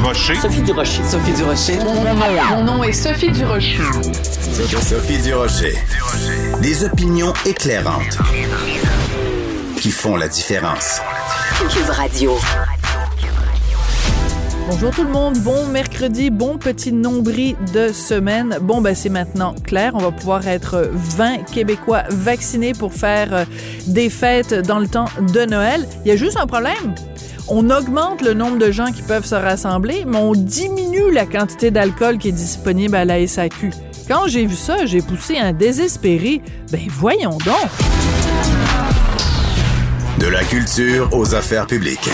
Durocher. Sophie Durocher. Sophie Durocher. Mon nom, est Sophie Durocher. Sophie Durocher. Des opinions éclairantes qui font la différence. Cube Radio. Bonjour tout le monde, bon mercredi, bon petit nombril de semaine. Bon, ben c'est maintenant clair, on va pouvoir être 20 Québécois vaccinés pour faire euh, des fêtes dans le temps de Noël. Il y a juste un problème. On augmente le nombre de gens qui peuvent se rassembler, mais on diminue la quantité d'alcool qui est disponible à la SAQ. Quand j'ai vu ça, j'ai poussé un désespéré. Ben voyons donc. De la culture aux affaires publiques.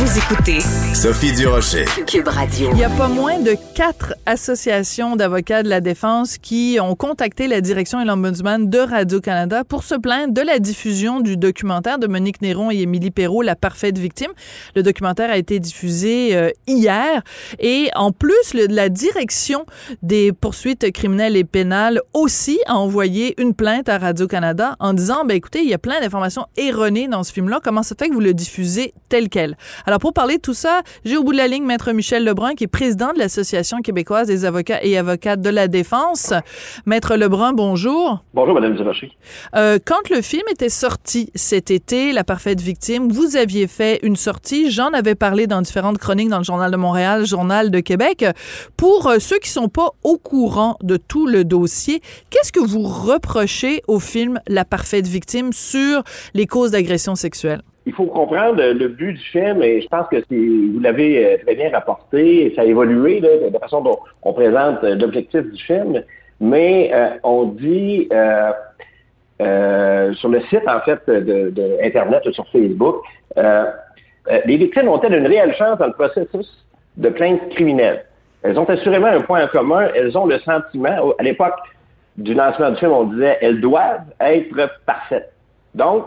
Vous écoutez Sophie Durocher. Cube Radio. Il y a pas moins de quatre associations d'avocats de la défense qui ont contacté la direction et l'ombudsman de Radio-Canada pour se plaindre de la diffusion du documentaire de Monique Néron et Émilie Perrault, La parfaite victime. Le documentaire a été diffusé euh, hier et en plus, le, la direction des poursuites criminelles et pénales aussi a envoyé une plainte à Radio-Canada en disant, ben écoutez, il y a plein d'informations erronées dans ce film-là. Comment ça fait que vous le diffusez tel quel? Alors, pour parler de tout ça, j'ai au bout de la ligne Maître Michel Lebrun, qui est président de l'Association québécoise des avocats et avocates de la défense. Maître Lebrun, bonjour. Bonjour, Madame Durocher. Euh, quand le film était sorti cet été, La parfaite victime, vous aviez fait une sortie. J'en avais parlé dans différentes chroniques dans le Journal de Montréal, Journal de Québec. Pour euh, ceux qui sont pas au courant de tout le dossier, qu'est-ce que vous reprochez au film La parfaite victime sur les causes d'agression sexuelle? Il faut comprendre le but du film, et je pense que vous l'avez euh, très bien rapporté, ça a évolué de la façon dont on présente euh, l'objectif du film, mais euh, on dit sur le site en fait de, de Internet, sur Facebook, les victimes ont-elles une réelle chance dans le processus de plainte criminelle? Elles ont assurément un point en commun, elles ont le sentiment, à l'époque du lancement du film, on disait elles doivent être parfaites. Donc,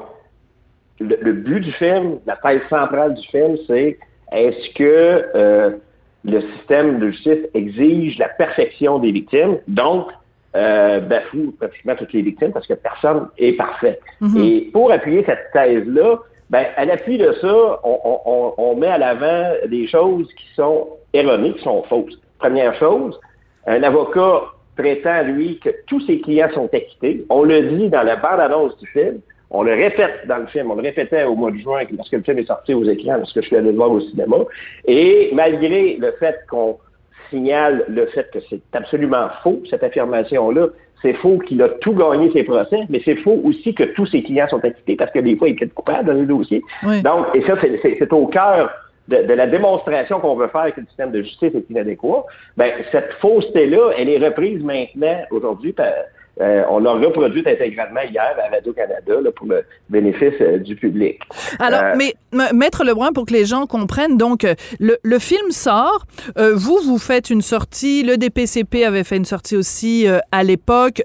le, but du film, la thèse centrale du film, c'est est-ce que euh, le système de justice exige la perfection des victimes, donc euh, bafoue pratiquement toutes les victimes parce que personne est parfait. Mm-hmm. Et pour appuyer cette thèse-là, ben, à l'appui de ça, on, on met à l'avant des choses qui sont erronées, qui sont fausses. Première chose, un avocat prétend, lui, que tous ses clients sont acquittés. On le dit dans la bande-annonce du film. On le répète dans le film, on le répétait au mois de juin lorsque le film est sorti aux écrans, lorsque je suis allé le voir au cinéma. Et malgré le fait qu'on signale le fait que c'est absolument faux, cette affirmation-là, c'est faux qu'il a tout gagné ses procès, mais c'est faux aussi que tous ses clients sont acquittés parce que des fois, il est coupable dans les dossiers. Donc, et ça, c'est au cœur de, la démonstration qu'on veut faire que le système de justice est inadéquat. Ben, cette fausseté-là, elle est reprise maintenant, aujourd'hui, par euh, on l'a reproduit intégralement hier à Radio-Canada pour le bénéfice euh, du public. Alors, euh, mais Maître Lebrun, pour que les gens comprennent, donc, le, film sort, vous, vous faites une sortie, le DPCP avait fait une sortie aussi à l'époque,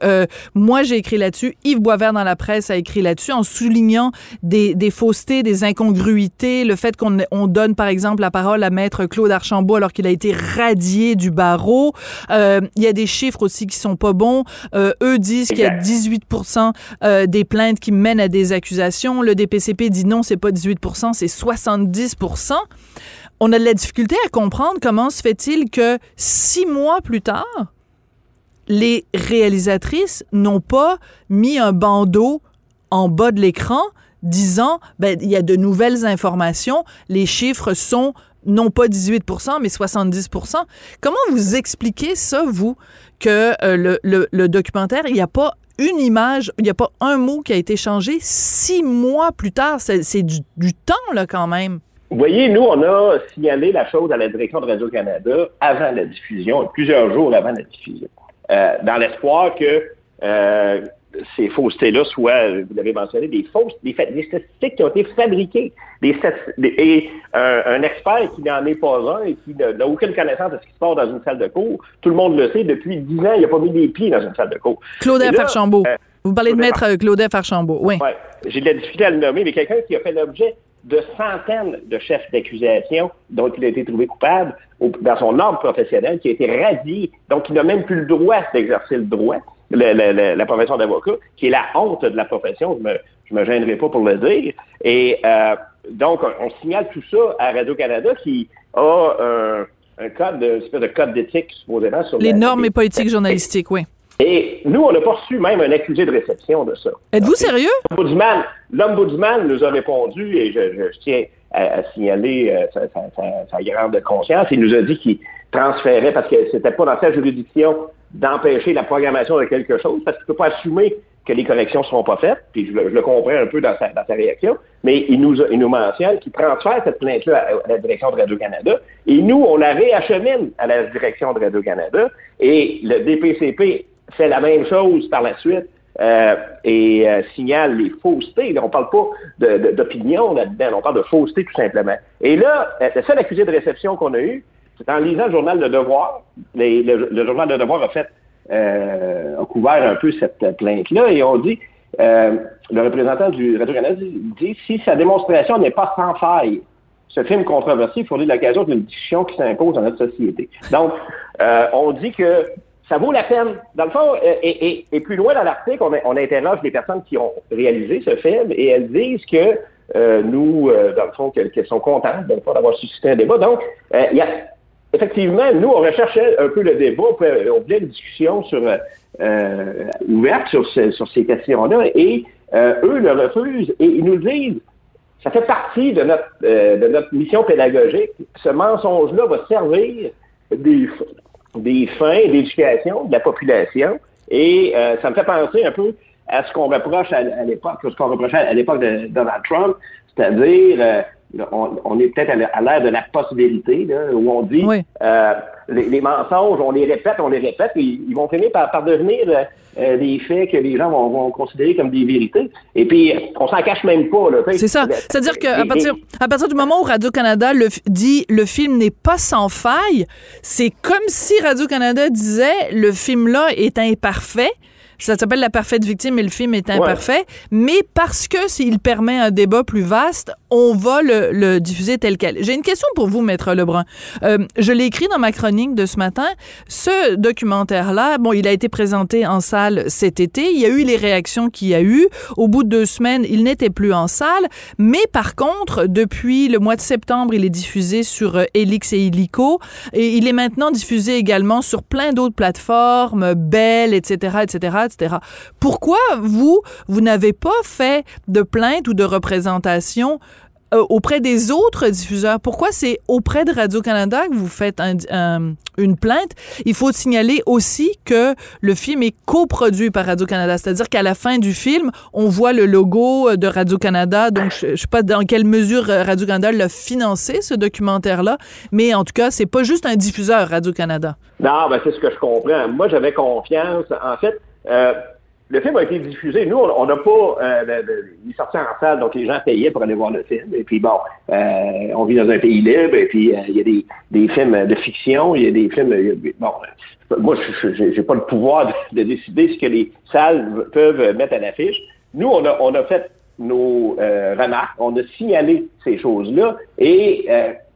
moi j'ai écrit là-dessus, Yves Boisvert dans la presse a écrit là-dessus en soulignant des, des, faussetés, des incongruités, le fait qu'on on donne par exemple la parole à Maître Claude Archambault alors qu'il a été radié du barreau. Il y a des chiffres aussi qui sont pas bons. eux disent qu'il y a 18 euh, des plaintes qui mènent à des accusations. Le DPCP dit non, c'est pas 18% c'est 70 On a de la difficulté à comprendre comment se fait-il que six mois plus tard, les réalisatrices n'ont pas mis un bandeau en bas de l'écran disant ben il y a de nouvelles informations, les chiffres sont non pas 18% mais 70% Comment vous expliquez ça, vous, que euh, le, documentaire, il n'y a pas une image, il n'y a pas un mot qui a été changé six mois plus tard? C'est du, temps, là, quand même. Vous voyez, nous, on a signalé la chose à la direction de Radio-Canada avant la diffusion, plusieurs jours avant la diffusion, euh, dans l'espoir que euh, ces faussetés-là soient, vous l'avez mentionné, des fausses, des, statistiques qui ont été fabriquées. Des, et un, expert qui n'en est pas un et qui n'a aucune connaissance de ce qui se passe dans une salle de cours, tout le monde le sait, depuis dix ans, il n'a pas mis des pieds dans une salle de cours. Claudette Archambault. Euh, vous parlez de maître Claudette Archambault, oui. Ouais, J'ai de la difficulté à le nommer, mais quelqu'un qui a fait l'objet de centaines de chefs d'accusation dont il a été trouvé coupable dans son ordre professionnel, qui a été radié, donc il n'a même plus le droit d'exercer le droit la profession d'avocat, qui est la honte de la profession, je me, je me gênerai pas pour le dire. Et euh, donc, on, signale tout ça à Radio-Canada qui a un code, de, espèce de code d'éthique, supposément, sur les normes et politiques journalistiques, oui. Et nous, on n'a pas reçu même un accusé de réception de ça. Êtes-vous sérieux? L'ombudsman nous a répondu, et je, tiens à, signaler euh, sa, grande conscience, il nous a dit qu'il transférait, parce que c'était pas dans sa juridiction d'empêcher la programmation de quelque chose, parce qu'il ne peut pas assumer que les corrections ne seront pas faites, puis je, le comprends un peu dans sa, réaction, mais il nous, il nous mentionne qu'il transfère cette plainte-là à, la direction de Radio-Canada, et nous, on la réachemine à la direction de Radio-Canada, et le DPCP fait la même chose par la suite euh, et euh, signale les faussetés. On ne parle pas d'opinion là-dedans, on parle de fausseté tout simplement. Et là, le seul accusé de réception qu'on a eu, c'est en lisant le journal de Devoir. le, journal de Devoir a fait a couvert un peu cette plainte-là et on dit le représentant du Radio-Canada dit si sa démonstration n'est pas sans faille, ce film controversé fournit l'occasion d'une discussion qui s'impose dans notre société. Donc, on dit que ça vaut la peine. Dans le fond, euh, et, plus loin dans l'article, on, interroge les personnes qui ont réalisé ce film et elles disent que euh, nous, euh, dans le fond, qu'elles sont contentes d'avoir suscité un débat. Donc, il y a, effectivement, nous, on recherchait un peu le débat, on voulait une discussion sur, ouverte sur, ces questions-là et eux le refusent et ils nous disent ça fait partie de notre, mission pédagogique. Ce mensonge-là va servir des, fins d'éducation de la population. Et euh, ça me fait penser un peu à ce qu'on reproche à, l'époque, ce qu'on reprochait à l'époque de Donald Trump, c'est-à-dire euh, on, est peut-être à l'ère de la possibilité, où on dit euh, les, mensonges, on les répète, on les répète, et ils vont finir par, devenir euh, des faits que les gens vont, considérer comme des vérités. Et puis, on s'en cache même pas. C'est ça. C'est-à-dire qu'à partir, à partir du moment où Radio-Canada dit le film n'est pas sans faille, c'est comme si Radio-Canada disait le film-là est imparfait. Ça s'appelle La parfaite victime et le film est imparfait. Mais parce que s'il permet un débat plus vaste, on va le, diffuser tel quel. J'ai une question pour vous, Maître Lebrun. Euh, je l'ai écrit dans ma chronique de ce matin. Ce documentaire-là, bon, il a été présenté en salle cet été. Il y a eu les réactions qu'il y a eu. Au bout de deux semaines, il n'était plus en salle. Mais par contre, depuis le mois de septembre, il est diffusé sur euh, Elix et Illico. Et il est maintenant diffusé également sur plein d'autres plateformes, Bell, etc., etc., Pourquoi vous, vous n'avez pas fait de plainte ou de représentation euh, auprès des autres diffuseurs? Pourquoi c'est auprès de Radio-Canada que vous faites une plainte? Il faut signaler aussi que le film est coproduit par Radio-Canada, c'est-à-dire qu'à la fin du film, on voit le logo euh, de Radio-Canada. Donc, je, ne sais pas dans quelle mesure euh, Radio-Canada l'a financé, ce documentaire-là, mais en tout cas, c'est pas juste un diffuseur Radio-Canada. Non, ben c'est ce que je comprends. Moi, j'avais confiance. En fait, le film a été diffusé. Nous, on n'a pas. Euh, il est sorti en salle, donc les gens payaient pour aller voir le film. Et puis bon, euh, on vit dans un pays libre, et puis euh, il y a des, des, films de fiction, il y a des films. bon, moi, je n'ai pas le pouvoir de, décider ce que les salles peuvent mettre à l'affiche. Nous, on a, on a fait nos remarques, on a signalé ces choses-là, et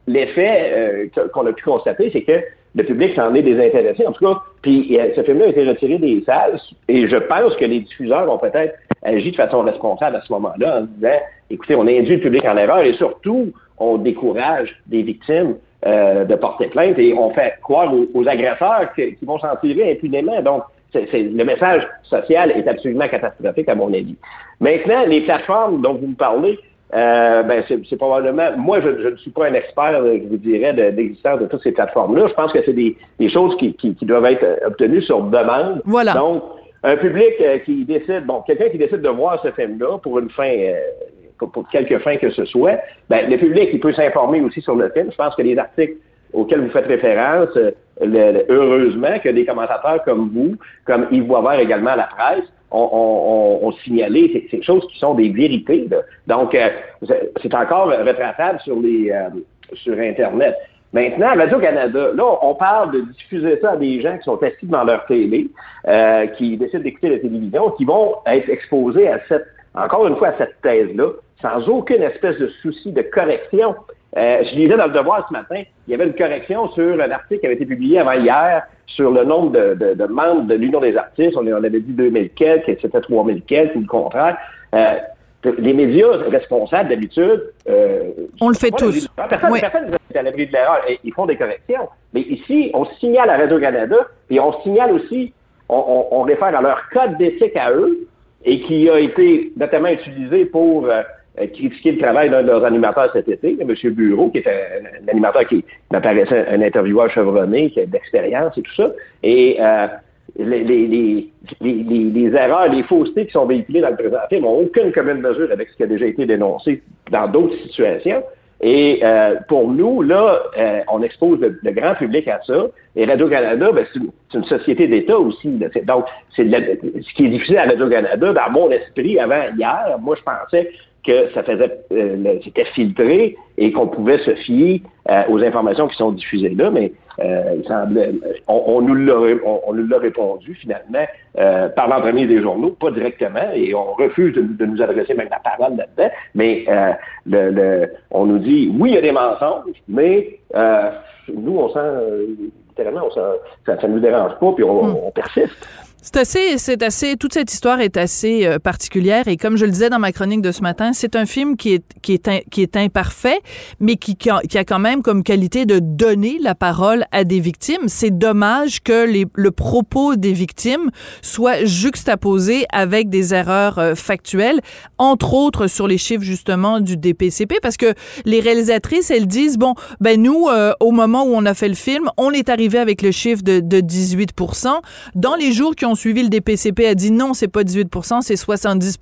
l'effet qu'on a pu constater, c'est que le public s'en est désintéressé, en tout cas. Puis ce film-là a été retiré des salles et je pense que les diffuseurs ont peut-être agi de façon responsable à ce moment-là en disant, écoutez, on induit le public en erreur et surtout, on décourage des victimes euh, de porter plainte et on fait croire aux, agresseurs qui, vont s'en tirer impunément. Donc, le message social est absolument catastrophique à mon avis. Maintenant, les plateformes dont vous me parlez, euh, ben c'est probablement. Moi, je, ne suis pas un expert, euh, je vous dirais, d'existence de, toutes ces plateformes-là. Je pense que c'est des, choses qui, doivent être obtenues sur demande. Voilà. Donc, un public euh, qui décide, bon, quelqu'un qui décide de voir ce film-là pour une fin, pour, pour, quelque fin que ce soit, ben, le public, il peut s'informer aussi sur le film. Je pense que les articles auxquels vous faites référence, heureusement que des commentateurs comme vous, comme Yves Boisvert également à la presse, ont, signalé ces, choses qui sont des vérités. Donc, euh, c'est encore retratable sur les euh, sur Internet. Maintenant, Radio-Canada, là, on parle de diffuser ça à des gens qui sont assis devant leur télé, euh, qui décident d'écouter la télévision, qui vont être exposés à cette, encore une fois, à cette thèse-là, sans aucune espèce de souci de correction. Euh, je lisais dans le Devoir ce matin, il y avait une correction sur un article qui avait été publié avant hier sur le nombre de, membres de l'Union des artistes. On, avait dit 2000 quelques, et c'était 3000 quelques, ou le contraire. Euh, les médias responsables d'habitude. Euh, on le fait tous. Personne, personne n'est à l'abri de l'erreur. Ils font des corrections. Mais ici, on signale à Radio-Canada et on signale aussi, on, on, réfère à leur code d'éthique à eux et qui a été notamment utilisé pour euh, critiquer le travail d'un de leurs animateurs cet été, M. Bureau, qui est un, animateur qui m'apparaissait un intervieweur chevronné, qui a d'expérience et tout ça. Et euh, les, les, les, les, erreurs, les faussetés qui sont véhiculées dans le présent film n'ont aucune commune mesure avec ce qui a déjà été dénoncé dans d'autres situations. Et euh, pour nous, là, euh, on expose le, grand public à ça. Et Radio-Canada, ben, c'est une, société d'État aussi. Donc, ce qui est difficile à Radio-Canada, dans mon esprit, avant hier, moi, je pensais que ça faisait, euh, c'était filtré et qu'on pouvait se fier euh, aux informations qui sont diffusées là, mais euh, il semblait, on, on nous l'a, on, nous l'a répondu finalement par l'entremise des journaux, pas directement, et on refuse de, nous adresser même la parole là-dedans, mais le, le, on nous dit oui, il y a des mensonges, mais nous, on sent, littéralement, on sent, ça ne nous dérange pas, puis on, hmm. on persiste. C'est assez, c'est assez, toute cette histoire est assez euh, particulière et comme je le disais dans ma chronique de ce matin, c'est un film qui est qui est qui est imparfait, mais qui, qui a, quand même comme qualité de donner la parole à des victimes. C'est dommage que les, le propos des victimes soit juxtaposé avec des erreurs euh, factuelles, entre autres sur les chiffres justement du DPCP, parce que les réalisatrices elles disent bon ben nous euh, au moment où on a fait le film, on est arrivé avec le chiffre de, de 18%. Dans les jours qui ont suivi le DPCP a dit non, c'est pas 18 c'est 70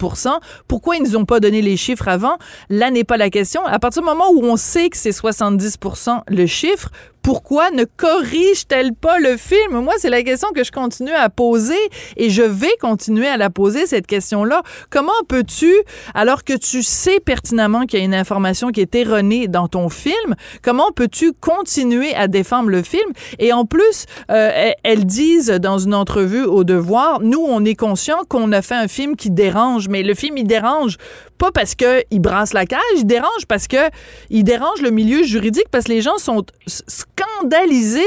Pourquoi ils nous ont pas donné les chiffres avant? Là n'est pas la question. À partir du moment où on sait que c'est 70% le chiffre, pourquoi ne corrige-t-elle pas le film? Moi, c'est la question que je continue à poser et je vais continuer à la poser, cette question-là. Comment peux-tu, alors que tu sais pertinemment qu'il y a une information qui est erronée dans ton film, comment peux-tu continuer à défendre le film? Et en plus, euh, elles disent dans une entrevue au Devoir, nous, on est conscient qu'on a fait un film qui dérange, mais le film, il dérange pas parce qu'il brasse la cage, il dérange parce que il dérange le milieu juridique parce que les gens sont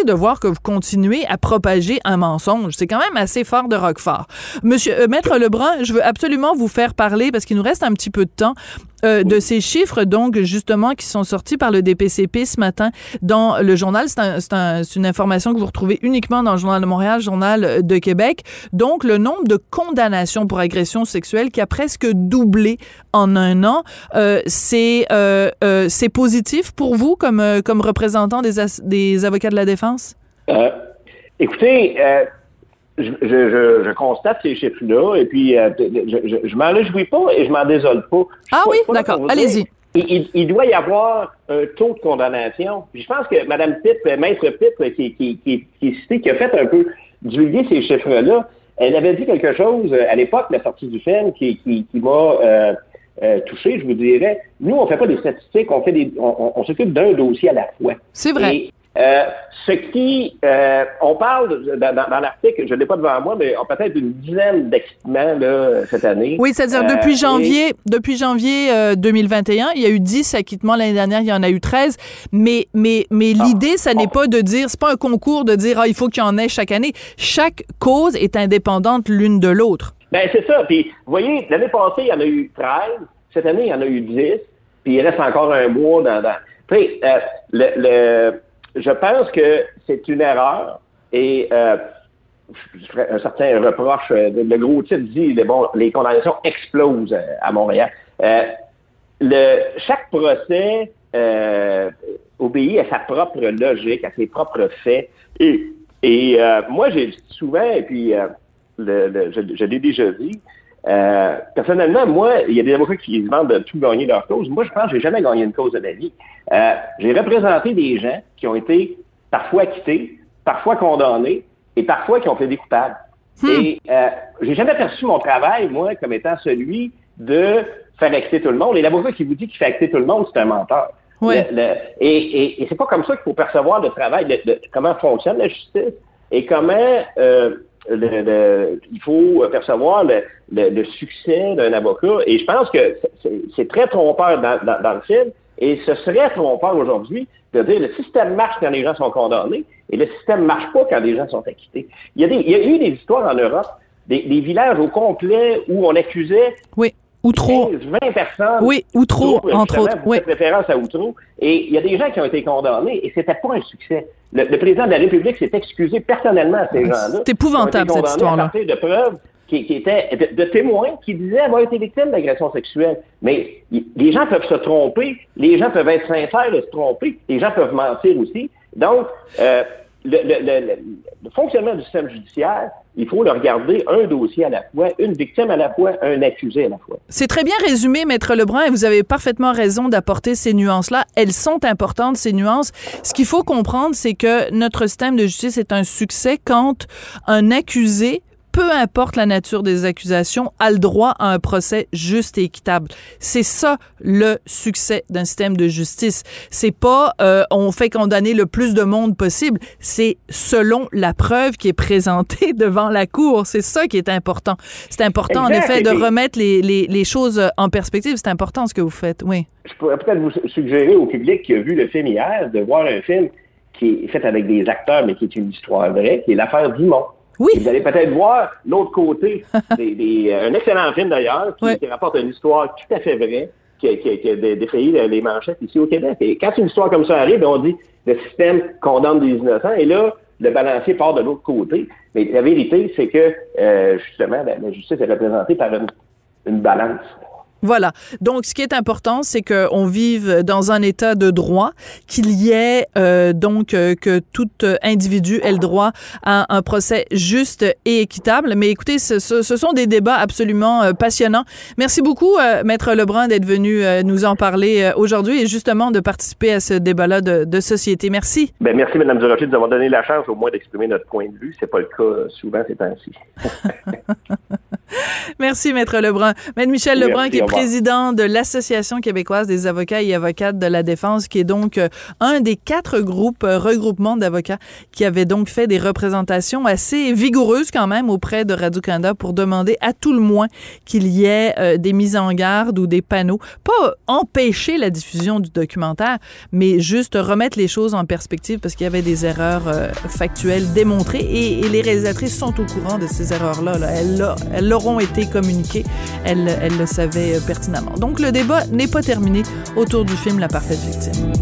de voir que vous continuez à propager un mensonge. C'est quand même assez fort de Roquefort. Monsieur euh, Maître Lebrun, je veux absolument vous faire parler parce qu'il nous reste un petit peu de temps euh, de ces chiffres, donc, justement, qui sont sortis par le DPCP ce matin dans le journal. C'est un, une information que vous retrouvez uniquement dans le Journal de Montréal, Journal de Québec. Donc, le nombre de condamnations pour agression sexuelle qui a presque doublé en un an. Euh, c'est euh, euh positif pour vous comme, euh, comme représentant des, des avocats de la défense? écoutez, je, je, je, constate ces chiffres-là et puis euh, je, je, m'en réjouis pas et je m'en désole pas. Ah oui, d'accord. Allez-y. Il, il, doit y avoir un taux de condamnation. je pense que Mme Pitt, Maître Pitt, qui, qui, qui, qui est citée, qui a fait un peu divulguer ces chiffres-là, elle avait dit quelque chose euh, à l'époque de la sortie du film qui, qui, qui m'a euh, euh, touché, je vous dirais. Nous, on fait pas des statistiques, on fait des, on, on, s'occupe d'un dossier à la fois. C'est vrai. Euh, ce qui, euh, on parle dans, dans, l'article, je ne l'ai pas devant moi, mais on peut-être une dizaine d'équipements là, cette année. Oui, c'est-à-dire depuis euh, janvier, depuis janvier 2021, il y a eu 10 acquittements l'année dernière, il y en a eu 13. Mais, mais, mais ah, l'idée, ça n'est pas de dire, c'est pas un concours de dire, ah, il faut qu'il y en ait chaque année. Chaque cause est indépendante l'une de l'autre. Ben c'est ça. Puis, vous voyez, l'année passée, il y en a eu 13. Cette année, il y en a eu 10. Puis il reste encore un mois dans. dans... Tu sais, le, le je pense que c'est une erreur et euh, un certain reproche. Euh, le gros titre dit bon, les condamnations explosent euh, à Montréal. Le, chaque procès obéit à sa propre logique, à ses propres faits. Et, et moi, j'ai souvent, et puis le, je, je l'ai déjà dit, euh, personnellement, moi, il y a des avocats qui se vendent de tout gagner leur cause. Moi, je pense que j'ai jamais gagné une cause de ma vie. Euh, j'ai représenté des gens qui ont été parfois acquittés, parfois condamnés et parfois qui ont fait des coupables. Hmm. Et euh, j'ai jamais perçu mon travail, moi, comme étant celui de faire acquitter tout le monde. Et l'avocat qui vous dit qu'il fait acquitter tout le monde, c'est un menteur. Oui. et et, et c'est pas comme ça qu'il faut percevoir le travail, de, comment fonctionne la justice et comment euh, il faut percevoir le, succès d'un avocat. Et je pense que c'est très trompeur dans, le film. Et ce serait trompeur aujourd'hui de dire le système marche quand les gens sont condamnés et le système marche pas quand les gens sont acquittés. Il y a, des, il y a eu des histoires en Europe, des, des villages au complet où on accusait oui. Ou trop. 15, 20 personnes. Oui, ou trop, entre autres. Oui. référence à Outreau. Et il y a des gens qui ont été condamnés et c'était pas un succès. Le, le président de la République s'est excusé personnellement à ces gens-là. C'est épouvantable, cette histoire-là. De preuves qui, qui étaient de, de témoins qui disaient avoir été victimes d'agression sexuelle. Mais y- les gens peuvent se tromper, les gens peuvent être sincères et se tromper, les gens peuvent mentir aussi. Donc, euh, le, fonctionnement du système judiciaire, il faut le regarder un dossier à la fois, une victime à la fois, un accusé à la fois. C'est très bien résumé, Maître Lebrun, et vous avez parfaitement raison d'apporter ces nuances-là. Elles sont importantes, ces nuances. Ce qu'il faut comprendre, c'est que notre système de justice est un succès quand un accusé peu importe la nature des accusations, a le droit à un procès juste et équitable. C'est ça le succès d'un système de justice. C'est pas euh, on fait condamner le plus de monde possible. C'est selon la preuve qui est présentée devant la cour. C'est ça qui est important. C'est important Exact. en effet de remettre les, les, les choses en perspective. C'est important ce que vous faites. Oui. je pourrais peut-être vous suggérer au public qui a vu le film hier de voir un film qui est fait avec des acteurs, mais qui est une histoire vraie, qui est l'affaire Dumont. Oui. Vous allez peut-être voir l'autre côté, des, des- euh, un excellent film d'ailleurs, qui, Ouais. qui rapporte une histoire tout à fait vraie, qui, a- qui, qui a dé- défrayé les manchettes ici au Québec. Et quand une histoire comme ça arrive, on dit le système condamne des innocents, et là, le balancier part de l'autre côté. Mais la vérité, c'est que euh, justement, la, la justice est représentée par une, une balance. Voilà. Donc, ce qui est important, c'est qu'on vive dans un état de droit, qu'il y ait euh, donc euh, que tout euh, individu ait le droit à un procès juste et équitable. Mais écoutez, ce, ce- ce sont des débats absolument euh, passionnants. Merci beaucoup, Maître Lebrun, d'être venu nous en parler aujourd'hui et justement de participer à ce débat-là de, de société. Merci. Ben, merci, Mme Durocher, de nous avoir donné la chance au moins d'exprimer notre point de vue. C'est pas le cas souvent ces temps-ci. Merci, Maître Lebrun. Maître Michel Merci, Lebrun, qui est président de l'Association québécoise des avocats et avocates de la défense, qui est donc euh, un des quatre groupes, euh, regroupements d'avocats, qui avait donc fait des représentations assez vigoureuses quand même auprès de Radio-Canada pour demander à tout le moins qu'il y ait euh, des mises en garde ou des panneaux. Pas empêcher la diffusion du documentaire, mais juste remettre les choses en perspective parce qu'il y avait des erreurs euh, factuelles démontrées et, et les réalisatrices sont au courant de ces erreurs-là. là. Elles, l'a- elles leur ont été communiquées. Elles le savaient euh, pertinemment. Donc le débat n'est pas terminé autour du film La parfaite victime.